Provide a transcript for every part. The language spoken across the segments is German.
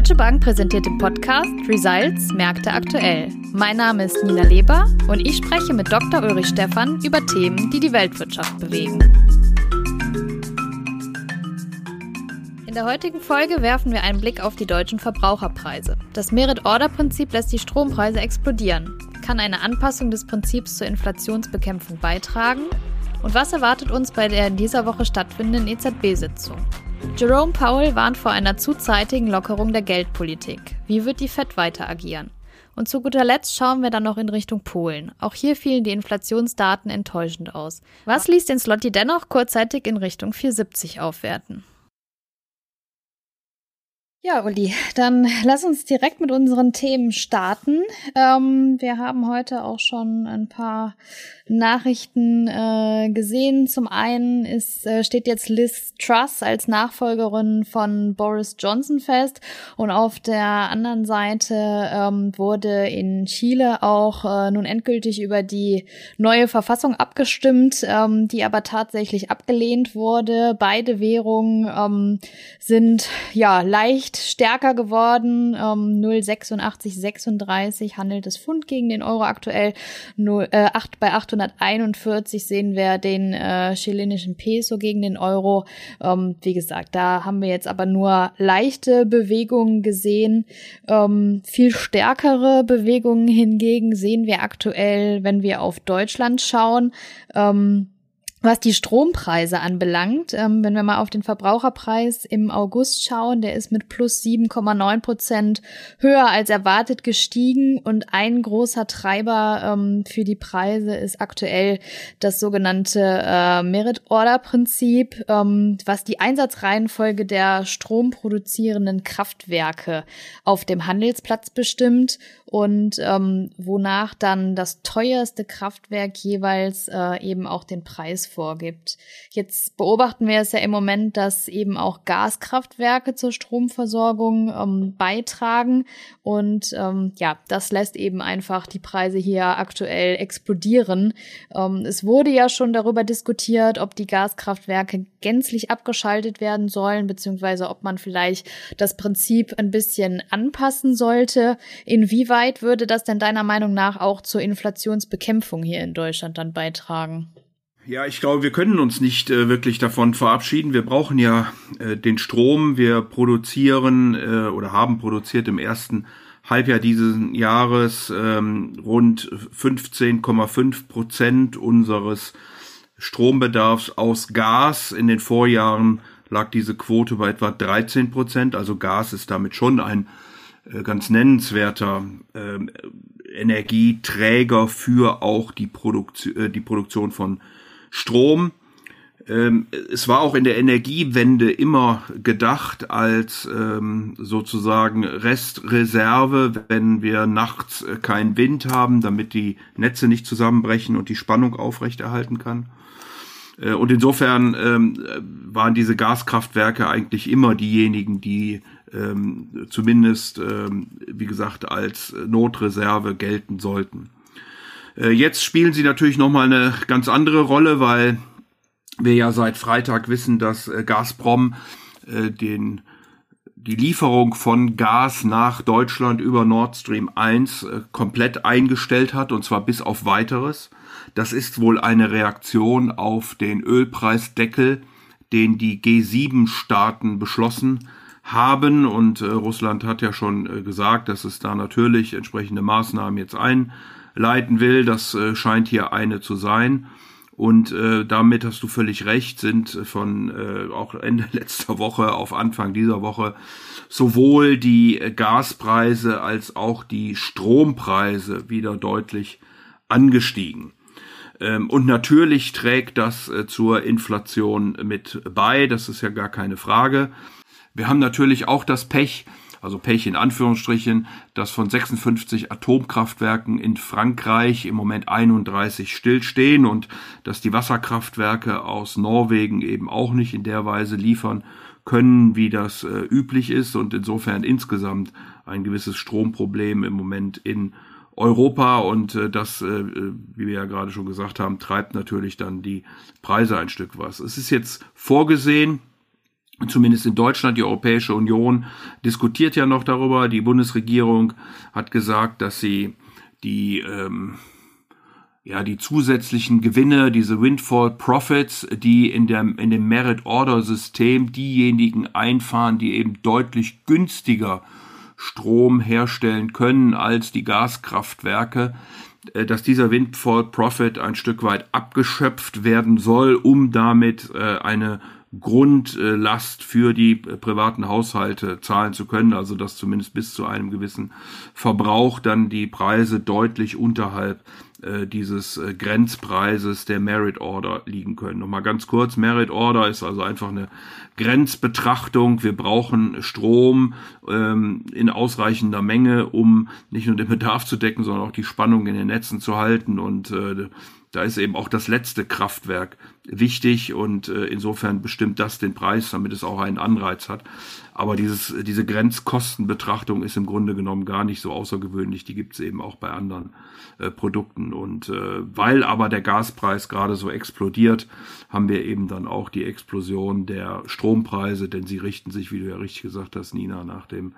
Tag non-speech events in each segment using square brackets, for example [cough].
Deutsche Bank präsentiert den Podcast Results Märkte aktuell. Mein Name ist Nina Leber und ich spreche mit Dr. Ulrich Stephan über Themen, die die Weltwirtschaft bewegen. In der heutigen Folge werfen wir einen Blick auf die deutschen Verbraucherpreise. Das Merit-Order-Prinzip lässt die Strompreise explodieren. Kann eine Anpassung des Prinzips zur Inflationsbekämpfung beitragen? Und was erwartet uns bei der in dieser Woche stattfindenden EZB-Sitzung? Jerome Powell warnt vor einer zu zeitigen Lockerung der Geldpolitik. Wie wird die Fed weiter agieren? Und zu guter Letzt schauen wir dann noch in Richtung Polen. Auch hier fielen die Inflationsdaten enttäuschend aus. Was ließ den Slotty dennoch kurzzeitig in Richtung 470 aufwerten? Ja, Uli, dann lass uns direkt mit unseren Themen starten. Ähm, wir haben heute auch schon ein paar Nachrichten äh, gesehen. Zum einen ist, äh, steht jetzt Liz Truss als Nachfolgerin von Boris Johnson fest und auf der anderen Seite ähm, wurde in Chile auch äh, nun endgültig über die neue Verfassung abgestimmt, ähm, die aber tatsächlich abgelehnt wurde. Beide Währungen ähm, sind ja leicht stärker geworden. Ähm, 0,8636 handelt das Pfund gegen den Euro aktuell. 0, äh, 8 bei 800 1941 sehen wir den äh, chilenischen Peso gegen den Euro. Ähm, wie gesagt, da haben wir jetzt aber nur leichte Bewegungen gesehen. Ähm, viel stärkere Bewegungen hingegen sehen wir aktuell, wenn wir auf Deutschland schauen. Ähm, was die Strompreise anbelangt, ähm, wenn wir mal auf den Verbraucherpreis im August schauen, der ist mit plus 7,9 Prozent höher als erwartet gestiegen. Und ein großer Treiber ähm, für die Preise ist aktuell das sogenannte äh, Merit-Order-Prinzip, ähm, was die Einsatzreihenfolge der stromproduzierenden Kraftwerke auf dem Handelsplatz bestimmt und ähm, wonach dann das teuerste Kraftwerk jeweils äh, eben auch den Preis vorgibt. Jetzt beobachten wir es ja im Moment, dass eben auch Gaskraftwerke zur Stromversorgung ähm, beitragen und ähm, ja, das lässt eben einfach die Preise hier aktuell explodieren. Ähm, es wurde ja schon darüber diskutiert, ob die Gaskraftwerke gänzlich abgeschaltet werden sollen, beziehungsweise ob man vielleicht das Prinzip ein bisschen anpassen sollte. Inwieweit würde das denn deiner Meinung nach auch zur Inflationsbekämpfung hier in Deutschland dann beitragen? Ja, ich glaube, wir können uns nicht äh, wirklich davon verabschieden. Wir brauchen ja äh, den Strom. Wir produzieren äh, oder haben produziert im ersten Halbjahr dieses Jahres ähm, rund 15,5 Prozent unseres Strombedarfs aus Gas. In den Vorjahren lag diese Quote bei etwa 13 Prozent. Also Gas ist damit schon ein ganz nennenswerter äh, Energieträger für auch die, Produktio äh, die Produktion von Strom. Ähm, es war auch in der Energiewende immer gedacht als ähm, sozusagen Restreserve, wenn wir nachts äh, keinen Wind haben, damit die Netze nicht zusammenbrechen und die Spannung aufrechterhalten kann. Äh, und insofern ähm, waren diese Gaskraftwerke eigentlich immer diejenigen, die ähm, zumindest, ähm, wie gesagt, als Notreserve gelten sollten. Äh, jetzt spielen sie natürlich nochmal eine ganz andere Rolle, weil wir ja seit Freitag wissen, dass äh, Gazprom äh, den die Lieferung von Gas nach Deutschland über Nord Stream 1 äh, komplett eingestellt hat, und zwar bis auf weiteres. Das ist wohl eine Reaktion auf den Ölpreisdeckel, den die G7-Staaten beschlossen haben. Und äh, Russland hat ja schon äh, gesagt, dass es da natürlich entsprechende Maßnahmen jetzt ein leiten will. Das äh, scheint hier eine zu sein. Und äh, damit hast du völlig recht, sind von äh, auch Ende [laughs] letzter Woche auf Anfang dieser Woche sowohl die Gaspreise als auch die Strompreise wieder deutlich angestiegen. Ähm, und natürlich trägt das äh, zur Inflation mit bei, das ist ja gar keine Frage. Wir haben natürlich auch das Pech, also Pech in Anführungsstrichen, dass von 56 Atomkraftwerken in Frankreich im Moment 31 stillstehen und dass die Wasserkraftwerke aus Norwegen eben auch nicht in der Weise liefern können, wie das äh, üblich ist und insofern insgesamt ein gewisses Stromproblem im Moment in Europa und äh, das, äh, wie wir ja gerade schon gesagt haben, treibt natürlich dann die Preise ein Stück was. Es ist jetzt vorgesehen, zumindest in Deutschland, die Europäische Union diskutiert ja noch darüber. Die Bundesregierung hat gesagt, dass sie die ähm, ja die zusätzlichen Gewinne, diese Windfall Profits, die in der in dem Merit Order System diejenigen einfahren, die eben deutlich günstiger Strom herstellen können als die Gaskraftwerke, äh, dass dieser Windfall Profit ein Stück weit abgeschöpft werden soll, um damit äh, eine Grundlast für die privaten Haushalte zahlen zu können, also dass zumindest bis zu einem gewissen Verbrauch dann die Preise deutlich unterhalb äh, dieses äh, Grenzpreises der Merit Order liegen können. Nochmal ganz kurz, Merit Order ist also einfach eine Grenzbetrachtung. Wir brauchen Strom ähm, in ausreichender Menge, um nicht nur den Bedarf zu decken, sondern auch die Spannung in den Netzen zu halten und äh, da ist eben auch das letzte Kraftwerk wichtig und äh, insofern bestimmt das den Preis, damit es auch einen Anreiz hat. Aber dieses, diese Grenzkostenbetrachtung ist im Grunde genommen gar nicht so außergewöhnlich. Die gibt es eben auch bei anderen äh, Produkten. Und äh, weil aber der Gaspreis gerade so explodiert, haben wir eben dann auch die Explosion der Strompreise, denn sie richten sich, wie du ja richtig gesagt hast, Nina, nach dem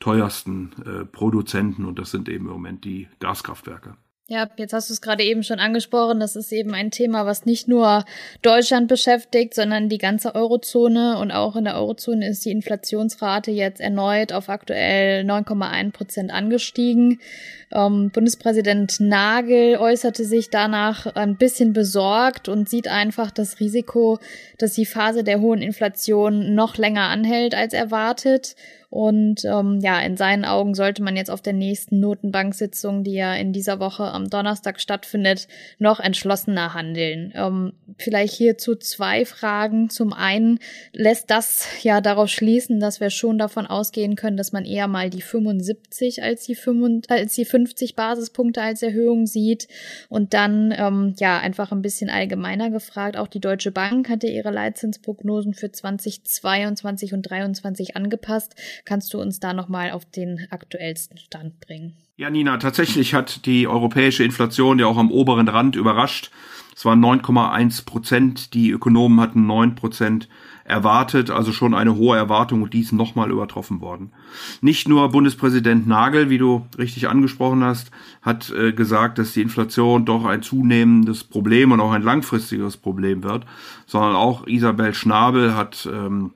teuersten äh, Produzenten und das sind eben im Moment die Gaskraftwerke. Ja, jetzt hast du es gerade eben schon angesprochen. Das ist eben ein Thema, was nicht nur Deutschland beschäftigt, sondern die ganze Eurozone. Und auch in der Eurozone ist die Inflationsrate jetzt erneut auf aktuell 9,1 Prozent angestiegen. Ähm, Bundespräsident Nagel äußerte sich danach ein bisschen besorgt und sieht einfach das Risiko, dass die Phase der hohen Inflation noch länger anhält als erwartet und ähm, ja, in seinen Augen sollte man jetzt auf der nächsten Notenbanksitzung, die ja in dieser Woche am Donnerstag stattfindet, noch entschlossener handeln. Ähm, vielleicht hierzu zwei Fragen. Zum einen lässt das ja darauf schließen, dass wir schon davon ausgehen können, dass man eher mal die 75 als die, 55, als die 50 Basispunkte als Erhöhung sieht. Und dann ähm, ja einfach ein bisschen allgemeiner gefragt. Auch die Deutsche Bank hatte ihre Leitzinsprognosen für 2022 und 2023 angepasst Kannst du uns da nochmal auf den aktuellsten Stand bringen? Ja, Nina, tatsächlich hat die europäische Inflation ja auch am oberen Rand überrascht. Es waren 9,1 Prozent. Die Ökonomen hatten 9 Prozent erwartet, also schon eine hohe Erwartung und dies nochmal übertroffen worden. Nicht nur Bundespräsident Nagel, wie du richtig angesprochen hast, hat äh, gesagt, dass die Inflation doch ein zunehmendes Problem und auch ein langfristiges Problem wird, sondern auch Isabel Schnabel hat ähm,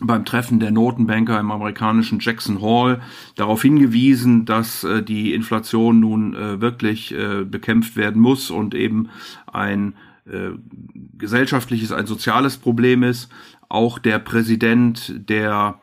beim Treffen der Notenbanker im amerikanischen Jackson Hall darauf hingewiesen, dass äh, die Inflation nun äh, wirklich äh, bekämpft werden muss und eben ein äh, gesellschaftliches, ein soziales Problem ist. Auch der Präsident der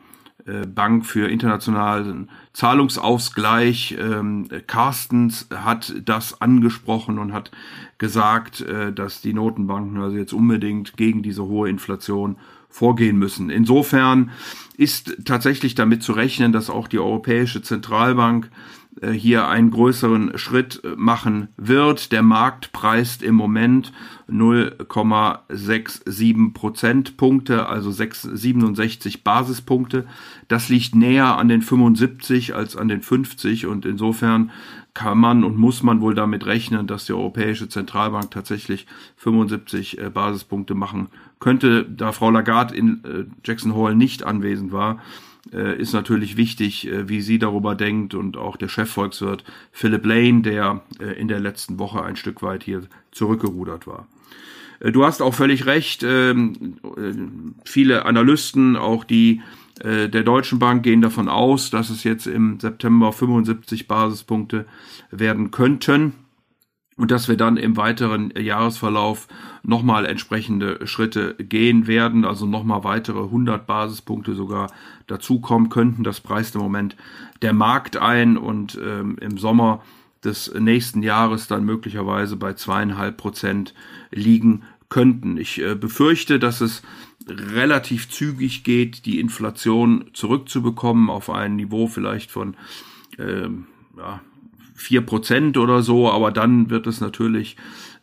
äh, Bank für internationalen Zahlungsausgleich, ähm, Carstens, hat das angesprochen und hat gesagt, äh, dass die Notenbanken also jetzt unbedingt gegen diese hohe Inflation vorgehen müssen. Insofern ist tatsächlich damit zu rechnen, dass auch die Europäische Zentralbank äh, hier einen größeren Schritt äh, machen wird. Der Markt preist im Moment 0,67 Prozentpunkte, also 67 Basispunkte. Das liegt näher an den 75 als an den 50 und insofern kann man und muss man wohl damit rechnen, dass die Europäische Zentralbank tatsächlich 75 äh, Basispunkte machen könnte. Da Frau Lagarde in äh, Jackson Hole nicht anwesend war, äh, ist natürlich wichtig, äh, wie sie darüber denkt und auch der Chefvolkswirt Philip Lane, der äh, in der letzten Woche ein Stück weit hier zurückgerudert war. Äh, du hast auch völlig recht. Ähm, viele Analysten, auch die äh, der Deutschen Bank gehen davon aus, dass es jetzt im September 75 Basispunkte werden könnten und dass wir dann im weiteren Jahresverlauf nochmal entsprechende Schritte gehen werden, also nochmal weitere 100 Basispunkte sogar dazukommen könnten. Das preist im Moment der Markt ein und ähm, im Sommer des nächsten Jahres dann möglicherweise bei zweieinhalb Prozent liegen könnten. Ich äh, befürchte, dass es relativ zügig geht, die Inflation zurückzubekommen auf ein Niveau vielleicht von ähm, ja, 4% oder so, aber dann wird es natürlich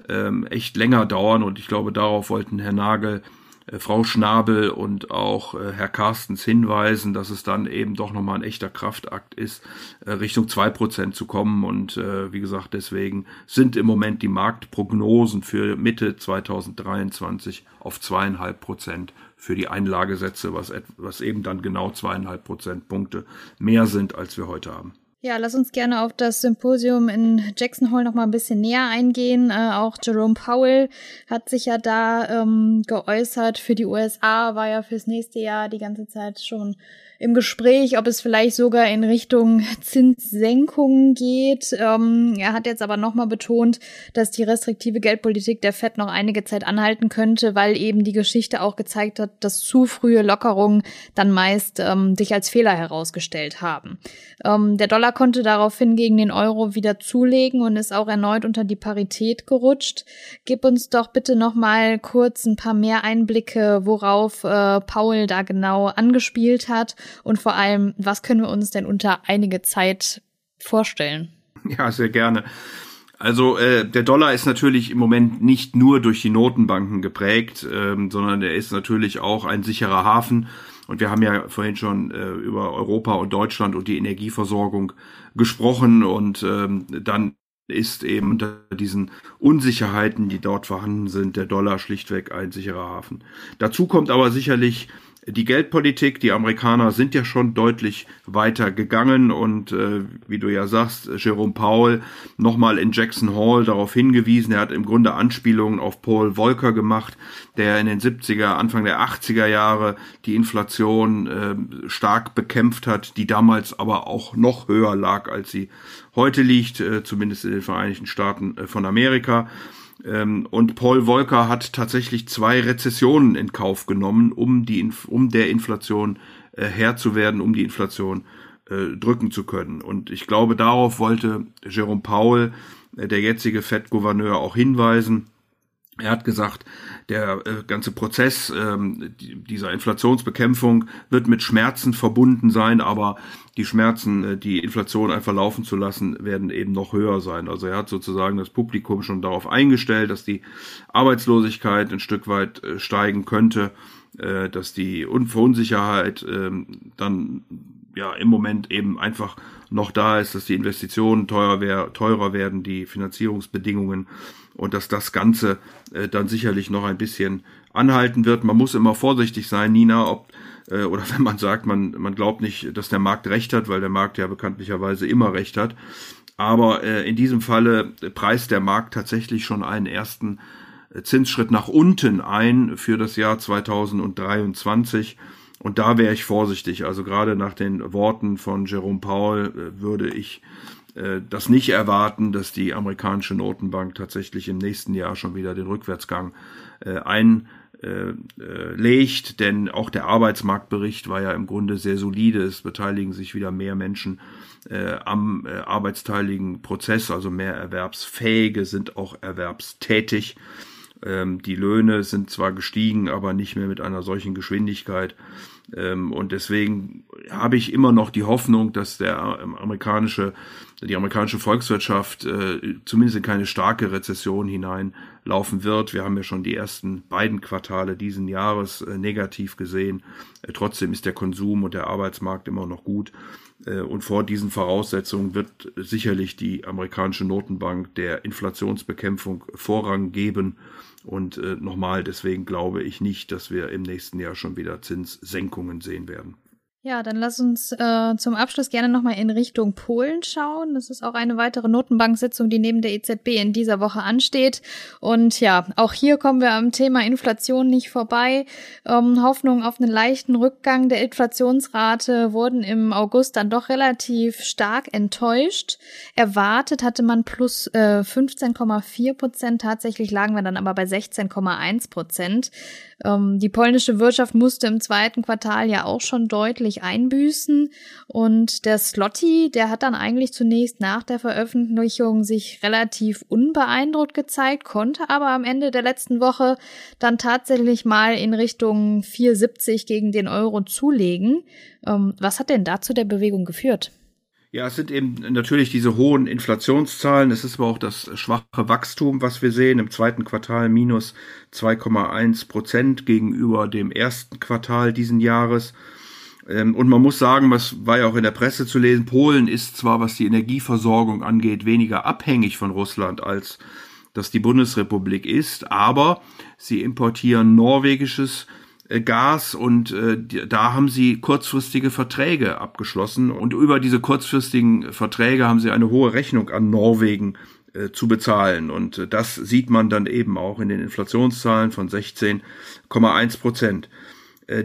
ähm, echt länger dauern und ich glaube, darauf wollten Herr Nagel äh, Frau Schnabel und auch äh, Herr Carstens hinweisen, dass es dann eben doch nochmal ein echter Kraftakt ist, äh, Richtung zwei Prozent zu kommen. Und äh, wie gesagt, deswegen sind im Moment die Marktprognosen für Mitte 2023 auf zweieinhalb Prozent für die Einlagesätze, was, was eben dann genau zweieinhalb Prozentpunkte mehr sind, als wir heute haben. Ja, lass uns gerne auf das Symposium in Jackson Hole noch mal ein bisschen näher eingehen. Äh, auch Jerome Powell hat sich ja da ähm, geäußert. Für die USA war ja fürs nächste Jahr die ganze Zeit schon im Gespräch, ob es vielleicht sogar in Richtung Zinssenkungen geht. Ähm, er hat jetzt aber nochmal betont, dass die restriktive Geldpolitik der Fed noch einige Zeit anhalten könnte, weil eben die Geschichte auch gezeigt hat, dass zu frühe Lockerungen dann meist ähm, sich als Fehler herausgestellt haben. Ähm, der Dollar konnte daraufhin gegen den Euro wieder zulegen und ist auch erneut unter die Parität gerutscht. Gib uns doch bitte noch mal kurz ein paar mehr Einblicke, worauf äh, Paul da genau angespielt hat und vor allem, was können wir uns denn unter einige Zeit vorstellen? Ja, sehr gerne. Also äh, der Dollar ist natürlich im Moment nicht nur durch die Notenbanken geprägt, ähm, sondern er ist natürlich auch ein sicherer Hafen. Und wir haben ja vorhin schon äh, über Europa und Deutschland und die Energieversorgung gesprochen. Und ähm, dann ist eben unter diesen Unsicherheiten, die dort vorhanden sind, der Dollar schlichtweg ein sicherer Hafen. Dazu kommt aber sicherlich die Geldpolitik, die Amerikaner sind ja schon deutlich weiter gegangen und äh, wie du ja sagst, Jerome Powell nochmal in Jackson Hall darauf hingewiesen, er hat im Grunde Anspielungen auf Paul Volcker gemacht, der in den 70er, Anfang der 80er Jahre die Inflation äh, stark bekämpft hat, die damals aber auch noch höher lag, als sie heute liegt, äh, zumindest in den Vereinigten Staaten äh, von Amerika. Ähm, und Paul Volcker hat tatsächlich zwei Rezessionen in Kauf genommen, um, die, um der Inflation äh, Herr zu werden, um die Inflation äh, drücken zu können. Und ich glaube, darauf wollte Jerome Powell, äh, der jetzige Fed-Gouverneur, auch hinweisen. Er hat gesagt, der äh, ganze Prozess ähm, dieser Inflationsbekämpfung wird mit Schmerzen verbunden sein, aber die Schmerzen, äh, die Inflation einfach laufen zu lassen, werden eben noch höher sein. Also er hat sozusagen das Publikum schon darauf eingestellt, dass die Arbeitslosigkeit ein Stück weit äh, steigen könnte, dass die Unsicherheit ähm, dann ja im Moment eben einfach noch da ist, dass die Investitionen teuer wär, teurer werden, die Finanzierungsbedingungen und dass das Ganze äh, dann sicherlich noch ein bisschen anhalten wird. Man muss immer vorsichtig sein, Nina, ob äh, oder [laughs] wenn man sagt, man, man glaubt nicht, dass der Markt recht hat, weil der Markt ja bekanntlicherweise immer recht hat. Aber äh, in diesem Falle preist der Markt tatsächlich schon einen ersten äh, Zinsschritt nach unten ein für das Jahr 2023. Und da wäre ich vorsichtig. Also gerade nach den Worten von Jerome Powell äh, würde ich äh, das nicht erwarten, dass die amerikanische Notenbank tatsächlich im nächsten Jahr schon wieder den Rückwärtsgang äh, ein äh, denn auch der Arbeitsmarktbericht war ja im Grunde sehr solide. Es beteiligen sich wieder mehr Menschen äh, am äh, arbeitsteiligen Prozess, also mehr Erwerbsfähige sind auch erwerbstätig. Ähm, die Löhne sind zwar gestiegen, aber nicht mehr mit einer solchen Geschwindigkeit. Ähm, und deswegen habe ich immer noch die Hoffnung, dass der amerikanische die amerikanische Volkswirtschaft äh, zumindest in keine starke Rezession hineinlaufen wird. Wir haben ja schon die ersten beiden Quartale diesen Jahres äh, negativ gesehen. Äh, trotzdem ist der Konsum und der Arbeitsmarkt immer noch gut. Und vor diesen Voraussetzungen wird sicherlich die amerikanische Notenbank der Inflationsbekämpfung Vorrang geben. Und äh, nochmal, deswegen glaube ich nicht, dass wir im nächsten Jahr schon wieder Zinssenkungen sehen werden. Ja, dann lass uns äh, zum Abschluss gerne nochmal in Richtung Polen schauen. Das ist auch eine weitere Notenbanksitzung, die neben der EZB in dieser Woche ansteht. Und ja, auch hier kommen wir am Thema Inflation nicht vorbei. Ähm, Hoffnungen auf einen leichten Rückgang der Inflationsrate wurden im August dann doch relativ stark enttäuscht. Erwartet hatte man plus äh, 15,4 Prozent. Tatsächlich lagen wir dann aber bei 16,1 Prozent. Ähm, die polnische Wirtschaft musste im zweiten Quartal ja auch schon deutlich einbüßen und der Slotty, der hat dann eigentlich zunächst nach der Veröffentlichung sich relativ unbeeindruckt gezeigt, konnte aber am Ende der letzten Woche dann tatsächlich mal in Richtung 4,70 gegen den Euro zulegen. Ähm, was hat denn dazu der Bewegung geführt? Ja, es sind eben natürlich diese hohen Inflationszahlen. Es ist aber auch das schwache Wachstum, was wir sehen. Im zweiten Quartal minus 2,1 Prozent gegenüber dem ersten Quartal diesen Jahres. Ähm, und man muss sagen, was war ja auch in der Presse zu lesen, Polen ist zwar, was die Energieversorgung angeht, weniger abhängig von Russland als das die Bundesrepublik ist, aber sie importieren norwegisches äh, Gas und äh, da haben sie kurzfristige Verträge abgeschlossen und über diese kurzfristigen Verträge haben sie eine hohe Rechnung an Norwegen äh, zu bezahlen und das sieht man dann eben auch in den Inflationszahlen von 16,1 Prozent.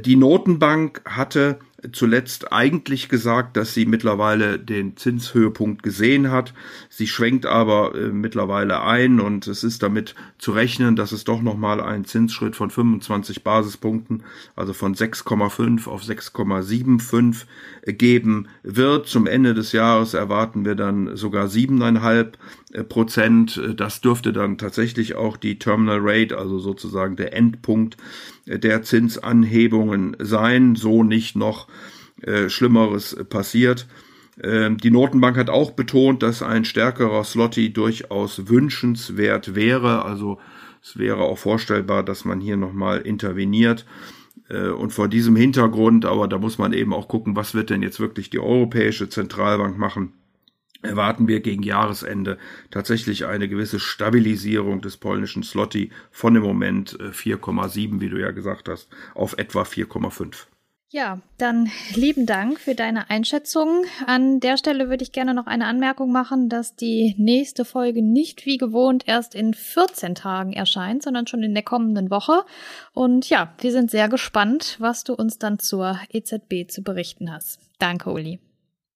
Die Notenbank hatte zuletzt eigentlich gesagt, dass sie mittlerweile den Zinshöhepunkt gesehen hat. Sie schwenkt aber äh, mittlerweile ein und es ist damit zu rechnen, dass es doch nochmal einen Zinsschritt von 25 Basispunkten, also von 6,5 auf 6,75 äh, geben wird. Zum Ende des Jahres erwarten wir dann sogar 7,5 äh, Prozent. Das dürfte dann tatsächlich auch die Terminal Rate, also sozusagen der Endpunkt äh, der Zinsanhebungen sein, so nicht noch äh, Schlimmeres passiert. Ähm, die Notenbank hat auch betont, dass ein stärkerer Slotty durchaus wünschenswert wäre. Also es wäre auch vorstellbar, dass man hier nochmal interveniert. Und vor diesem Hintergrund, aber da muss man eben auch gucken, was wird denn jetzt wirklich die Europäische Zentralbank machen erwarten wir gegen Jahresende tatsächlich eine gewisse Stabilisierung des polnischen Slotty von im Moment 4,7, äh, wie du ja gesagt hast, auf etwa 4,5. Ja, dann lieben Dank für deine Einschätzung. An der Stelle würde ich gerne noch eine Anmerkung machen, dass die nächste Folge nicht wie gewohnt erst in 14 Tagen erscheint, sondern schon in der kommenden Woche. Und ja, wir sind sehr gespannt, was du uns dann zur EZB zu berichten hast. Danke, Uli.